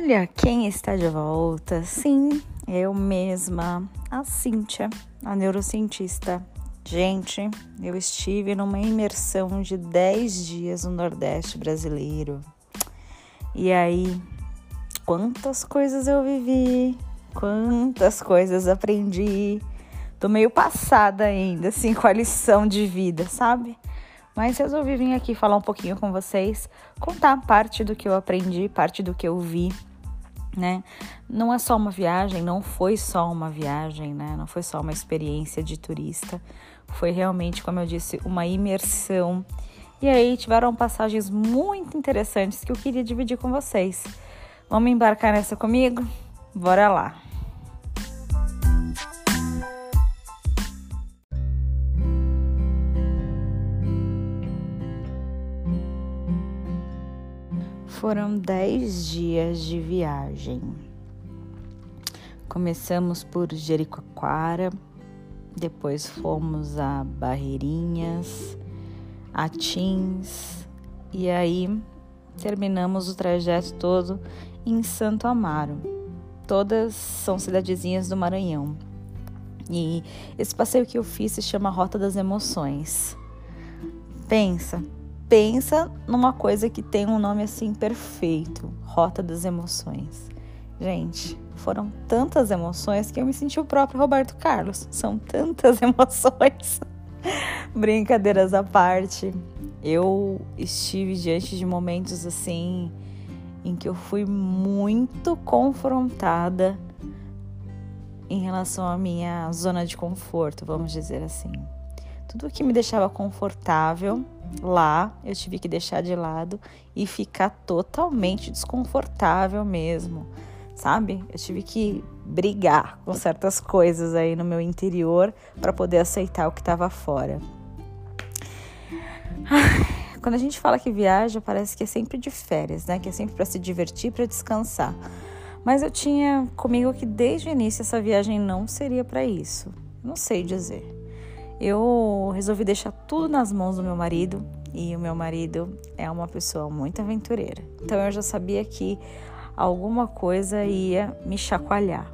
Olha quem está de volta. Sim, eu mesma, a Cíntia, a neurocientista. Gente, eu estive numa imersão de 10 dias no Nordeste brasileiro. E aí, quantas coisas eu vivi, quantas coisas aprendi. Tô meio passada ainda, assim, com a lição de vida, sabe? mas resolvi vir aqui falar um pouquinho com vocês, contar parte do que eu aprendi, parte do que eu vi, né? Não é só uma viagem, não foi só uma viagem, né? Não foi só uma experiência de turista, foi realmente, como eu disse, uma imersão. E aí tiveram passagens muito interessantes que eu queria dividir com vocês. Vamos embarcar nessa comigo? Bora lá! Foram dez dias de viagem. Começamos por Jericoacoara, depois fomos a Barreirinhas, a Tins e aí terminamos o trajeto todo em Santo Amaro. Todas são cidadezinhas do Maranhão. E esse passeio que eu fiz se chama Rota das Emoções. Pensa, pensa numa coisa que tem um nome assim perfeito, Rota das Emoções. Gente, foram tantas emoções que eu me senti o próprio Roberto Carlos. São tantas emoções. Brincadeiras à parte, eu estive diante de momentos assim em que eu fui muito confrontada em relação à minha zona de conforto, vamos dizer assim. Tudo que me deixava confortável lá, eu tive que deixar de lado e ficar totalmente desconfortável mesmo, sabe? Eu tive que brigar com certas coisas aí no meu interior para poder aceitar o que estava fora. Quando a gente fala que viaja, parece que é sempre de férias, né? Que é sempre para se divertir, para descansar. Mas eu tinha comigo que desde o início essa viagem não seria para isso. Não sei dizer eu resolvi deixar tudo nas mãos do meu marido e o meu marido é uma pessoa muito aventureira. Então eu já sabia que alguma coisa ia me chacoalhar,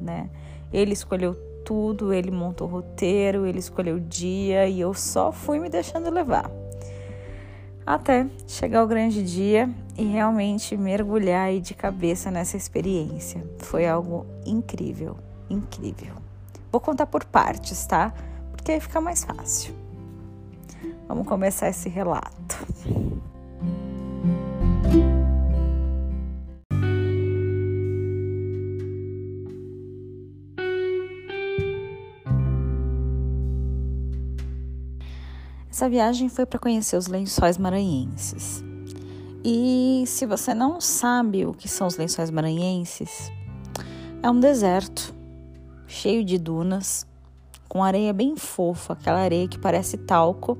né? Ele escolheu tudo, ele montou o roteiro, ele escolheu o dia e eu só fui me deixando levar. Até chegar o grande dia e realmente mergulhar aí de cabeça nessa experiência. Foi algo incrível, incrível. Vou contar por partes, tá? Porque aí fica mais fácil. Vamos começar esse relato. Essa viagem foi para conhecer os lençóis maranhenses. E se você não sabe o que são os lençóis maranhenses, é um deserto cheio de dunas, com areia bem fofa, aquela areia que parece talco,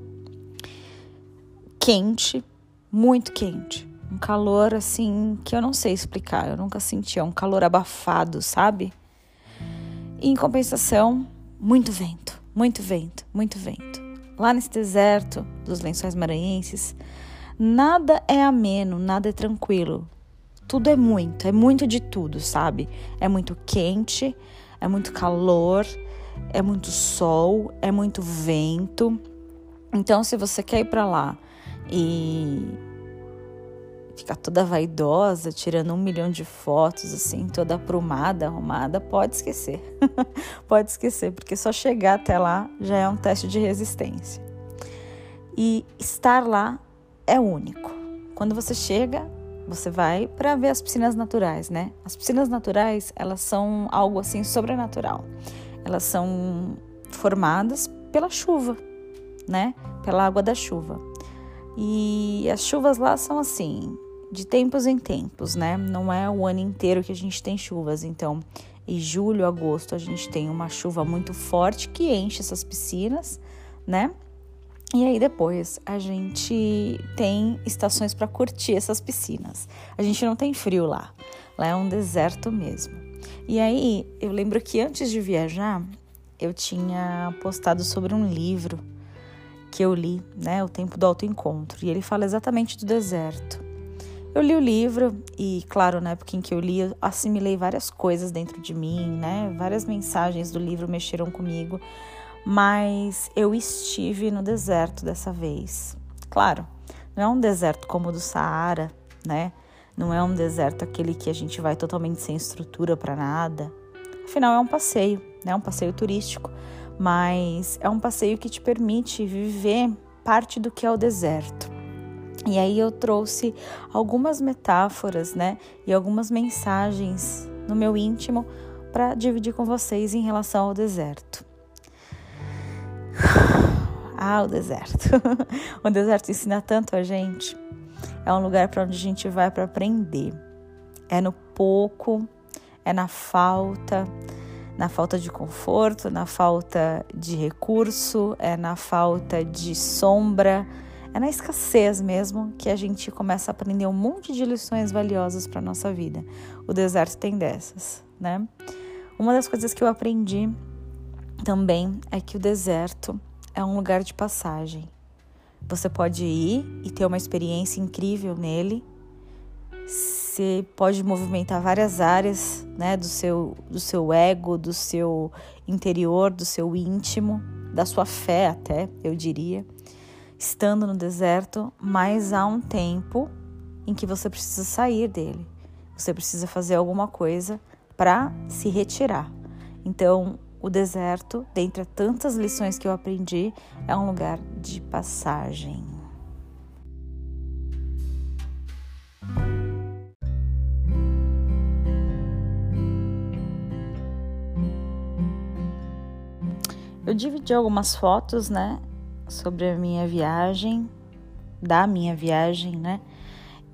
quente, muito quente. Um calor assim que eu não sei explicar, eu nunca senti, é um calor abafado, sabe? E, em compensação, muito vento, muito vento, muito vento. Lá nesse deserto dos lençóis maranhenses, nada é ameno, nada é tranquilo. Tudo é muito, é muito de tudo, sabe? É muito quente, é muito calor, é muito sol, é muito vento. Então, se você quer ir para lá e ficar toda vaidosa, tirando um milhão de fotos, assim, toda aprumada, arrumada, pode esquecer. pode esquecer, porque só chegar até lá já é um teste de resistência. E estar lá é único. Quando você chega, você vai para ver as piscinas naturais, né? As piscinas naturais, elas são algo assim sobrenatural elas são formadas pela chuva, né? Pela água da chuva. E as chuvas lá são assim, de tempos em tempos, né? Não é o ano inteiro que a gente tem chuvas. Então, em julho, agosto, a gente tem uma chuva muito forte que enche essas piscinas, né? E aí depois a gente tem estações para curtir essas piscinas. A gente não tem frio lá. Lá é um deserto mesmo. E aí, eu lembro que antes de viajar, eu tinha postado sobre um livro que eu li, né, O Tempo do Autoencontro, e ele fala exatamente do deserto. Eu li o livro e, claro, na época em que eu li, eu assimilei várias coisas dentro de mim, né? Várias mensagens do livro mexeram comigo, mas eu estive no deserto dessa vez. Claro, não é um deserto como o do Saara, né? Não é um deserto aquele que a gente vai totalmente sem estrutura para nada. Afinal, é um passeio, né? Um passeio turístico, mas é um passeio que te permite viver parte do que é o deserto. E aí eu trouxe algumas metáforas, né, e algumas mensagens no meu íntimo para dividir com vocês em relação ao deserto. Ah, o deserto. o deserto ensina tanto a gente. É um lugar para onde a gente vai para aprender. É no pouco, é na falta, na falta de conforto, na falta de recurso, é na falta de sombra, é na escassez mesmo que a gente começa a aprender um monte de lições valiosas para nossa vida. O deserto tem dessas, né? Uma das coisas que eu aprendi também é que o deserto é um lugar de passagem. Você pode ir e ter uma experiência incrível nele. Você pode movimentar várias áreas, né, do seu do seu ego, do seu interior, do seu íntimo, da sua fé até, eu diria estando no deserto, mas há um tempo em que você precisa sair dele. Você precisa fazer alguma coisa para se retirar. Então, o deserto, dentre tantas lições que eu aprendi, é um lugar de passagem. Eu dividi algumas fotos, né, sobre a minha viagem, da minha viagem, né?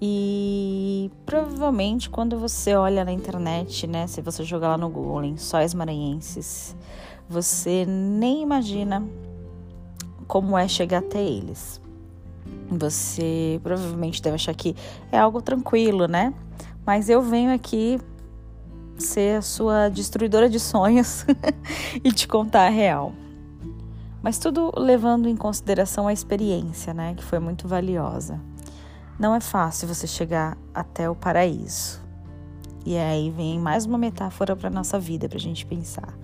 E provavelmente quando você olha na internet, né, se você jogar lá no Google lençóis maranhenses, você nem imagina como é chegar até eles. Você provavelmente deve achar que é algo tranquilo, né? Mas eu venho aqui ser a sua destruidora de sonhos e te contar a real. Mas tudo levando em consideração a experiência, né, que foi muito valiosa. Não é fácil você chegar até o paraíso. E aí vem mais uma metáfora para nossa vida para a gente pensar.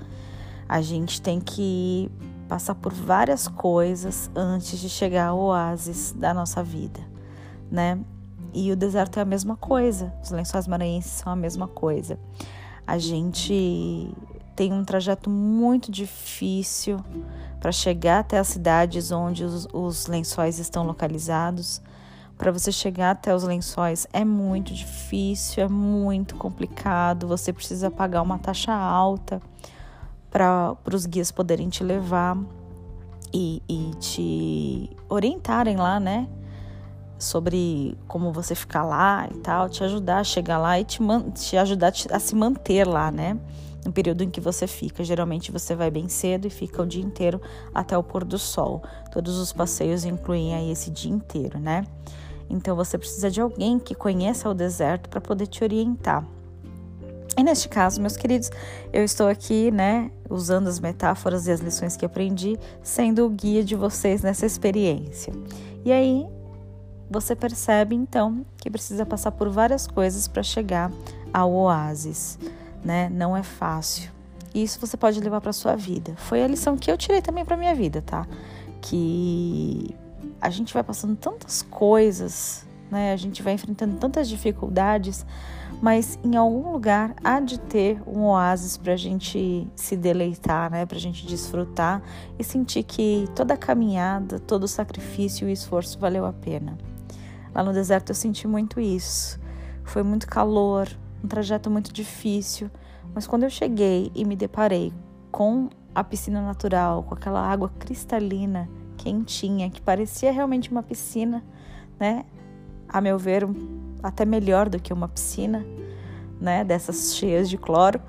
A gente tem que passar por várias coisas antes de chegar ao oásis da nossa vida, né? E o deserto é a mesma coisa, os lençóis maranhenses são a mesma coisa. A gente tem um trajeto muito difícil para chegar até as cidades onde os, os lençóis estão localizados. Para você chegar até os lençóis é muito difícil, é muito complicado. Você precisa pagar uma taxa alta para os guias poderem te levar e, e te orientarem lá, né? Sobre como você ficar lá e tal, te ajudar a chegar lá e te, te ajudar a se manter lá, né? no período em que você fica. Geralmente você vai bem cedo e fica o dia inteiro até o pôr do sol. Todos os passeios incluem aí esse dia inteiro, né? Então você precisa de alguém que conheça o deserto para poder te orientar. E neste caso, meus queridos, eu estou aqui, né, usando as metáforas e as lições que aprendi, sendo o guia de vocês nessa experiência. E aí, você percebe então que precisa passar por várias coisas para chegar ao oásis né? Não é fácil. E isso você pode levar para sua vida. Foi a lição que eu tirei também para minha vida, tá? Que a gente vai passando tantas coisas, né? A gente vai enfrentando tantas dificuldades, mas em algum lugar há de ter um oásis para a gente se deleitar, né? Para a gente desfrutar e sentir que toda a caminhada, todo o sacrifício e esforço valeu a pena. Lá no deserto eu senti muito isso. Foi muito calor, um trajeto muito difícil, mas quando eu cheguei e me deparei com a piscina natural, com aquela água cristalina, quentinha, que parecia realmente uma piscina, né? A meu ver, até melhor do que uma piscina, né? Dessas cheias de cloro.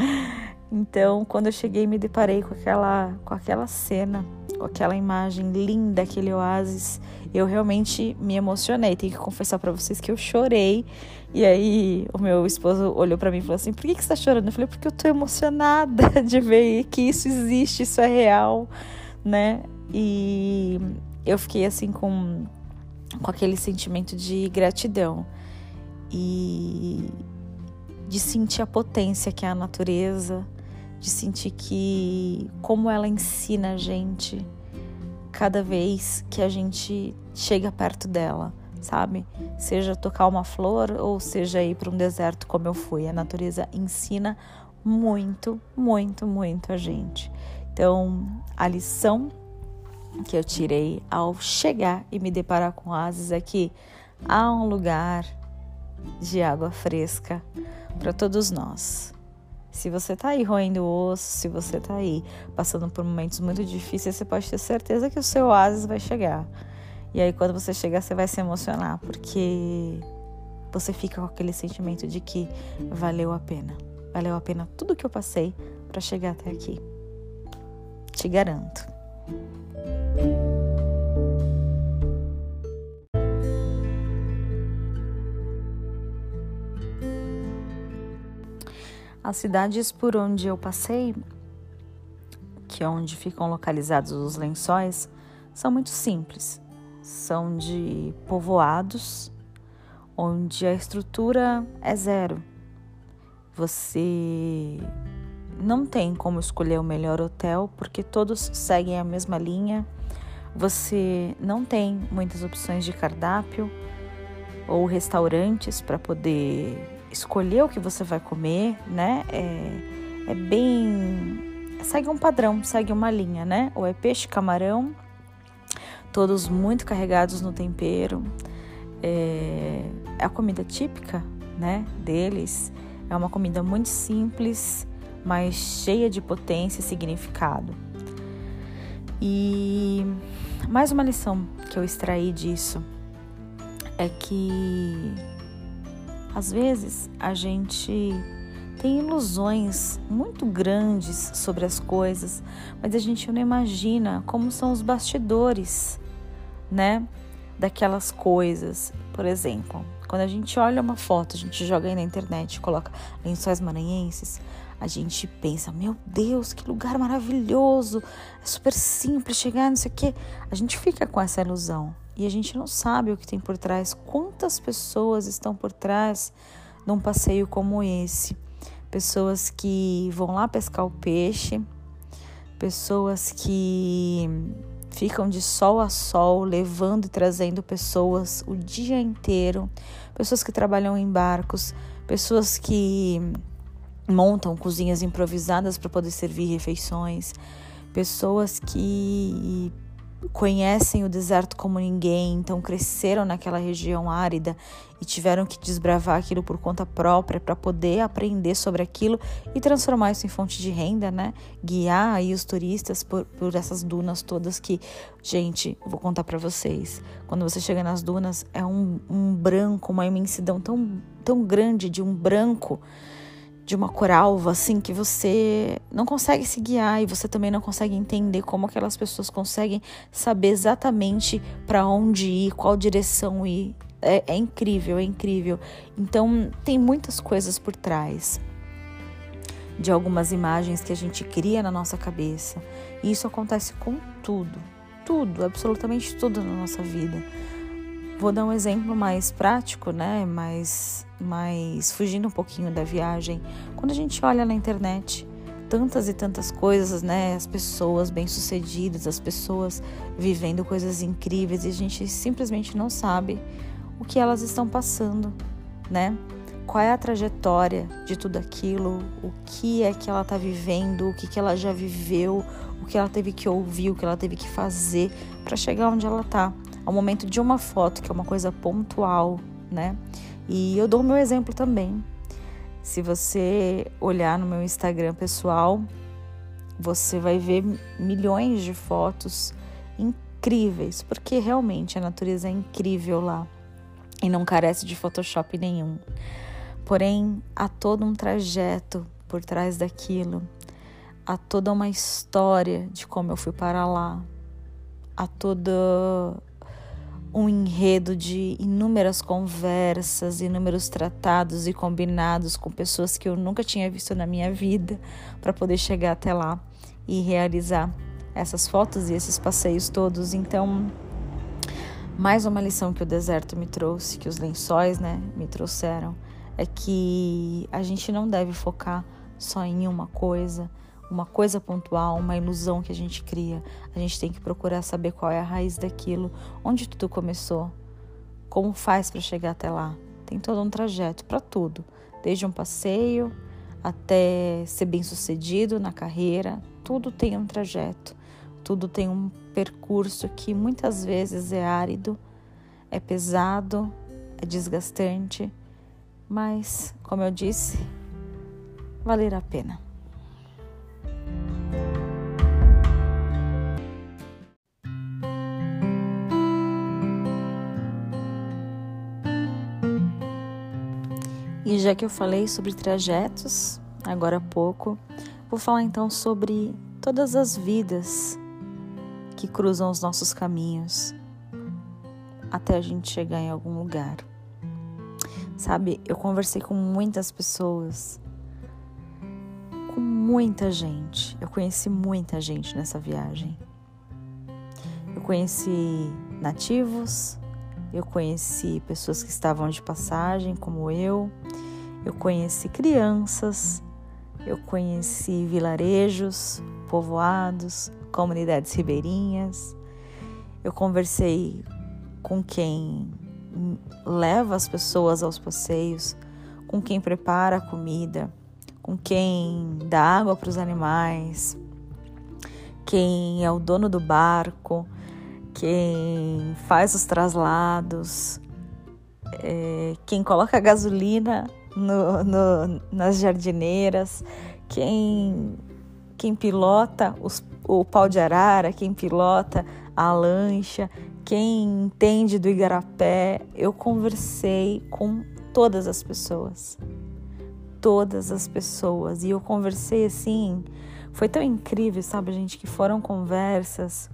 então, quando eu cheguei, me deparei com aquela, com aquela cena, com aquela imagem linda, aquele oásis, eu realmente me emocionei. Tenho que confessar para vocês que eu chorei e aí o meu esposo olhou para mim e falou assim: "Por que que você tá chorando?" Eu falei: "Porque eu tô emocionada de ver que isso existe, isso é real", né? E eu fiquei assim com com aquele sentimento de gratidão. e de sentir a potência que é a natureza, de sentir que como ela ensina a gente cada vez que a gente chega perto dela, sabe? Seja tocar uma flor ou seja ir para um deserto como eu fui, a natureza ensina muito, muito, muito a gente. Então, a lição que eu tirei ao chegar e me deparar com oásis é que há um lugar de água fresca para todos nós. Se você está aí roendo o osso, se você está aí passando por momentos muito difíceis, você pode ter certeza que o seu oásis vai chegar. E aí, quando você chegar, você vai se emocionar, porque você fica com aquele sentimento de que valeu a pena. Valeu a pena tudo que eu passei para chegar até aqui. Te garanto. As cidades por onde eu passei, que é onde ficam localizados os lençóis, são muito simples. São de povoados onde a estrutura é zero. Você não tem como escolher o melhor hotel porque todos seguem a mesma linha. Você não tem muitas opções de cardápio ou restaurantes para poder escolher o que você vai comer, né? É, é bem. segue um padrão, segue uma linha, né? Ou é peixe, camarão, todos muito carregados no tempero. É, é a comida típica, né? Deles. É uma comida muito simples, mas cheia de potência e significado. E mais uma lição que eu extraí disso é que às vezes a gente tem ilusões muito grandes sobre as coisas, mas a gente não imagina como são os bastidores, né? Daquelas coisas. Por exemplo, quando a gente olha uma foto, a gente joga aí na internet, coloca lençóis maranhenses, a gente pensa, meu Deus, que lugar maravilhoso, é super simples chegar, não sei o quê. A gente fica com essa ilusão e a gente não sabe o que tem por trás, quantas pessoas estão por trás de um passeio como esse. Pessoas que vão lá pescar o peixe, pessoas que ficam de sol a sol, levando e trazendo pessoas o dia inteiro, pessoas que trabalham em barcos, pessoas que montam cozinhas improvisadas para poder servir refeições, pessoas que conhecem o deserto como ninguém, então cresceram naquela região árida e tiveram que desbravar aquilo por conta própria para poder aprender sobre aquilo e transformar isso em fonte de renda, né? Guiar aí os turistas por, por essas dunas todas que, gente, vou contar para vocês. Quando você chega nas dunas, é um, um branco, uma imensidão tão, tão grande de um branco de uma coralva assim que você não consegue se guiar e você também não consegue entender como aquelas pessoas conseguem saber exatamente para onde ir, qual direção ir. É, é incrível, é incrível. Então tem muitas coisas por trás de algumas imagens que a gente cria na nossa cabeça. E isso acontece com tudo, tudo, absolutamente tudo na nossa vida. Vou dar um exemplo mais prático, né? Mais, mais fugindo um pouquinho da viagem. Quando a gente olha na internet, tantas e tantas coisas, né? As pessoas bem-sucedidas, as pessoas vivendo coisas incríveis e a gente simplesmente não sabe o que elas estão passando, né? Qual é a trajetória de tudo aquilo, o que é que ela está vivendo, o que, que ela já viveu, o que ela teve que ouvir, o que ela teve que fazer para chegar onde ela está ao momento de uma foto, que é uma coisa pontual, né? E eu dou meu exemplo também. Se você olhar no meu Instagram pessoal, você vai ver milhões de fotos incríveis, porque realmente a natureza é incrível lá e não carece de Photoshop nenhum. Porém, há todo um trajeto por trás daquilo, há toda uma história de como eu fui para lá, há toda um enredo de inúmeras conversas, inúmeros tratados e combinados com pessoas que eu nunca tinha visto na minha vida para poder chegar até lá e realizar essas fotos e esses passeios todos. Então, Mais uma lição que o deserto me trouxe, que os lençóis, né, me trouxeram, é que a gente não deve focar só em uma coisa, uma coisa pontual, uma ilusão que a gente cria. A gente tem que procurar saber qual é a raiz daquilo, onde tudo começou, como faz para chegar até lá. Tem todo um trajeto para tudo, desde um passeio até ser bem-sucedido na carreira, tudo tem um trajeto, tudo tem um percurso que muitas vezes é árido, é pesado, é desgastante, mas, como eu disse, valer a pena. E já que eu falei sobre trajetos, agora há pouco, vou falar então sobre todas as vidas que cruzam os nossos caminhos até a gente chegar em algum lugar. Sabe, eu conversei com muitas pessoas, com muita gente. Eu conheci muita gente nessa viagem. Eu conheci nativos, eu conheci pessoas que estavam de passagem, como eu, eu conheci crianças, eu conheci vilarejos, povoados, comunidades ribeirinhas. Eu conversei com quem leva as pessoas aos passeios, com quem prepara a comida, com quem dá água para os animais, quem é o dono do barco, quem faz os traslados, é, quem coloca gasolina no, no, nas jardineiras, quem, quem pilota os, o pau de arara, quem pilota a lancha, quem entende do igarapé. Eu conversei com todas as pessoas. Todas as pessoas. E eu conversei assim. Foi tão incrível, sabe, gente, que foram conversas.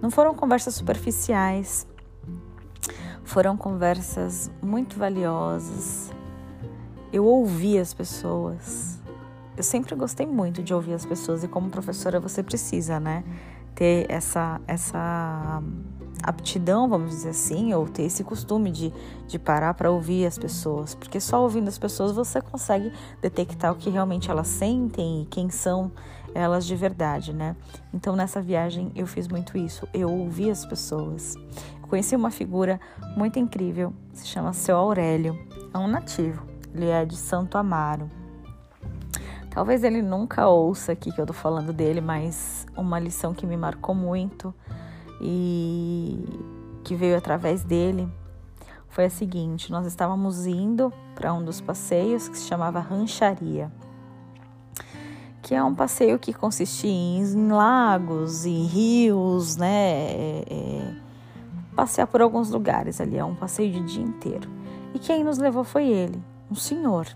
Não foram conversas superficiais. Foram conversas muito valiosas, eu ouvi as pessoas. Eu sempre gostei muito de ouvir as pessoas e como professora você precisa, né, ter essa essa aptidão, vamos dizer assim, ou ter esse costume de, de parar para ouvir as pessoas, porque só ouvindo as pessoas você consegue detectar o que realmente elas sentem e quem são elas de verdade, né? Então nessa viagem eu fiz muito isso, eu ouvi as pessoas. Conheci uma figura muito incrível, se chama Seu Aurélio, é um nativo ele é de Santo Amaro. Talvez ele nunca ouça aqui que eu tô falando dele, mas uma lição que me marcou muito e que veio através dele foi a seguinte: nós estávamos indo para um dos passeios que se chamava Rancharia, que é um passeio que consiste em, lagos, em rios, né? É, é, passear por alguns lugares ali, é um passeio de dia inteiro. E quem nos levou foi ele, um senhor,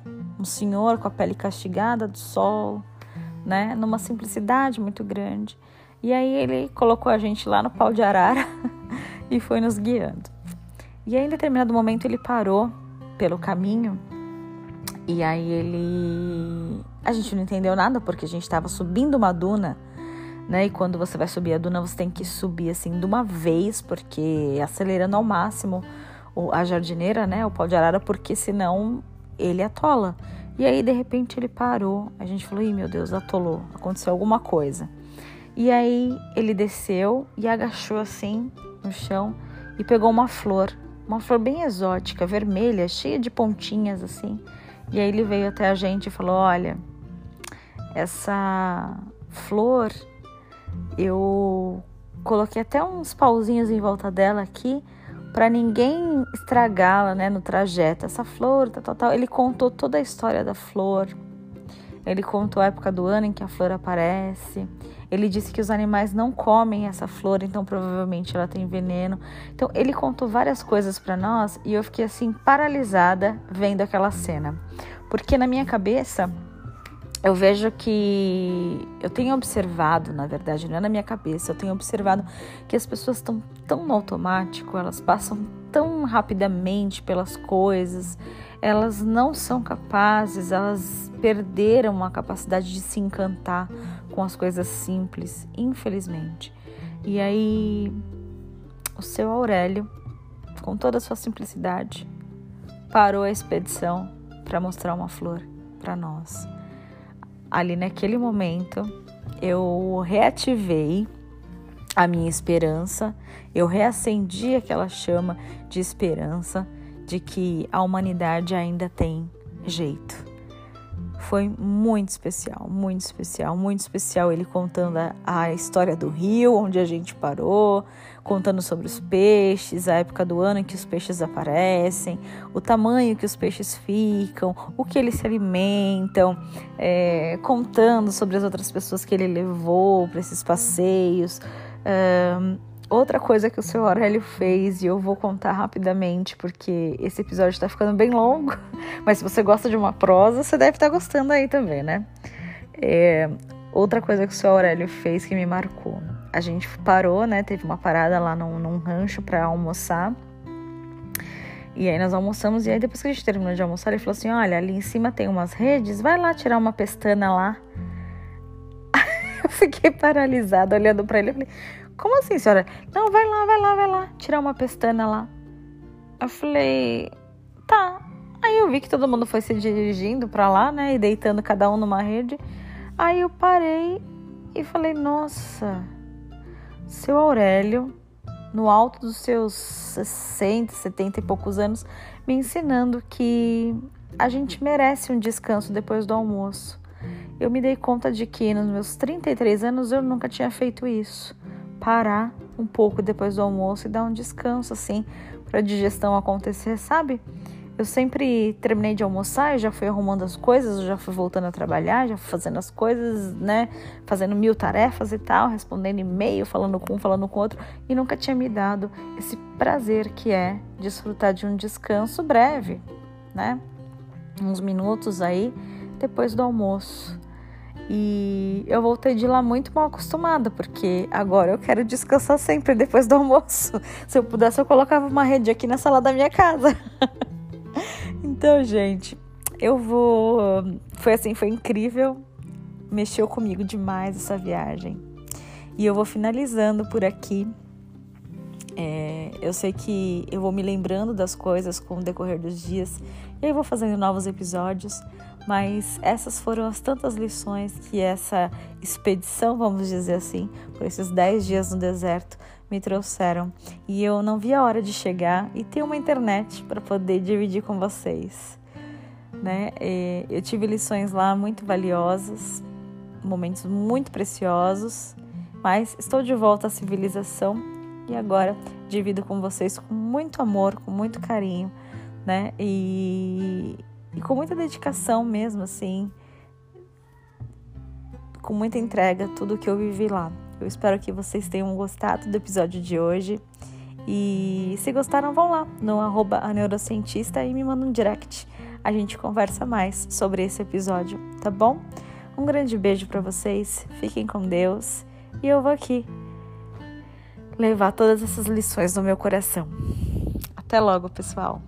um senhor com a pele castigada do sol, né, numa simplicidade muito grande. E aí ele colocou a gente lá no pau de arara e foi nos guiando. E aí, em determinado momento, ele parou pelo caminho e aí ele. A gente não entendeu nada porque a gente estava subindo uma duna, né? E quando você vai subir a duna, você tem que subir assim de uma vez, porque acelerando ao máximo a jardineira, né? O pau de arara, porque senão ele atola. E aí, de repente, ele parou. A gente falou: Ih, meu Deus, atolou. Aconteceu alguma coisa. E aí, ele desceu e agachou assim no chão e pegou uma flor. Uma flor bem exótica, vermelha, cheia de pontinhas assim. E aí, ele veio até a gente e falou: Olha, essa flor, eu coloquei até uns pauzinhos em volta dela aqui para ninguém estragá-la, né, no trajeto. Essa flor, tal, tal, tal. Ele contou toda a história da flor. Ele contou a época do ano em que a flor aparece. Ele disse que os animais não comem essa flor, então provavelmente ela tem veneno. Então ele contou várias coisas para nós e eu fiquei assim paralisada vendo aquela cena. Porque na minha cabeça eu vejo que eu tenho observado, na verdade, não é na minha cabeça, eu tenho observado que as pessoas estão tão no automático, elas passam tão rapidamente pelas coisas, elas não são capazes, elas perderam a capacidade de se encantar com as coisas simples, infelizmente. E aí, o seu Aurélio com toda a sua simplicidade, parou a expedição para mostrar uma flor para nós. Ali naquele momento, eu reativei a minha esperança, eu reacendi aquela chama de esperança de que a humanidade ainda tem jeito. Foi muito especial, muito especial, muito especial ele contando a, a, história do rio, onde a gente parou, contando sobre os peixes, a época do ano em que os peixes aparecem, o tamanho que os peixes ficam, o que eles se alimentam, é, contando sobre as outras pessoas que ele levou para esses passeios. Outra coisa que o seu Aurélio fez, e eu vou contar rapidamente, porque esse episódio está ficando bem longo, mas se você gosta de uma prosa, você deve estar tá gostando aí também, né? É, outra coisa que o seu Aurélio fez que me marcou. A gente parou, né? Teve uma parada lá num, num rancho para almoçar. E aí nós almoçamos, e aí depois que a gente terminou de almoçar, ele falou assim: Olha, ali em cima tem umas redes, vai lá tirar uma pestana lá. eu fiquei paralisada olhando para ele. Falei: como assim, senhora? Não, vai lá, vai lá, vai lá, tirar uma pestana lá. Eu falei, tá. Aí eu vi que todo mundo foi se dirigindo para lá, né, e deitando cada um numa rede. Aí eu parei e falei, nossa, seu Aurélio, no alto dos seus 60, 70 e poucos anos, me ensinando que a gente merece um descanso depois do almoço. Eu me dei conta de que nos meus 33 anos eu nunca tinha feito isso parar um pouco depois do almoço e dar um descanso assim para a digestão acontecer, sabe? Eu sempre terminei de almoçar, eu já fui arrumando as coisas, eu já fui voltando a trabalhar, já fui fazendo as coisas, né? Fazendo mil tarefas e tal, respondendo e-mail, falando com um, falando com outro, e nunca tinha me dado esse prazer que é desfrutar de um descanso breve, né? Uns minutos aí depois do almoço. E eu voltei de lá muito mal acostumada, porque agora eu quero descansar sempre depois do almoço. Se eu pudesse, eu colocava uma rede aqui na sala da minha casa. então, gente, eu vou. Foi assim, foi incrível. Mexeu comigo demais essa viagem. E eu vou finalizando por aqui. É, eu sei que eu vou me lembrando das coisas com o decorrer dos dias e aí vou fazendo novos episódios mas essas foram as tantas lições que essa expedição, vamos dizer assim, por esses 10 dias no deserto, me trouxeram. E eu não vi a hora de chegar e ter uma internet para poder dividir com vocês. Né? E eu tive lições lá muito valiosas, momentos muito preciosos, mas estou de volta à civilização e agora divido com vocês com muito amor, com muito carinho, né? E e com muita dedicação mesmo, assim, com muita entrega, tudo que eu vivi lá. Eu espero que vocês tenham gostado do episódio de hoje. E se gostaram, vão lá no arroba a neurocientista e me mandam um direct. A gente conversa mais sobre esse episódio, tá bom? Um grande beijo para vocês, fiquem com Deus e eu vou aqui levar todas essas lições no meu coração. Até logo, pessoal!